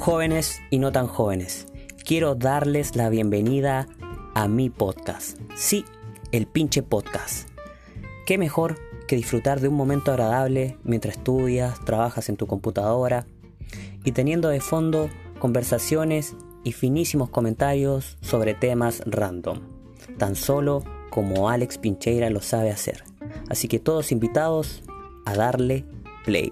Jóvenes y no tan jóvenes, quiero darles la bienvenida a mi podcast. Sí, el pinche podcast. ¿Qué mejor que disfrutar de un momento agradable mientras estudias, trabajas en tu computadora y teniendo de fondo conversaciones y finísimos comentarios sobre temas random, tan solo como Alex Pincheira lo sabe hacer. Así que todos invitados a darle play.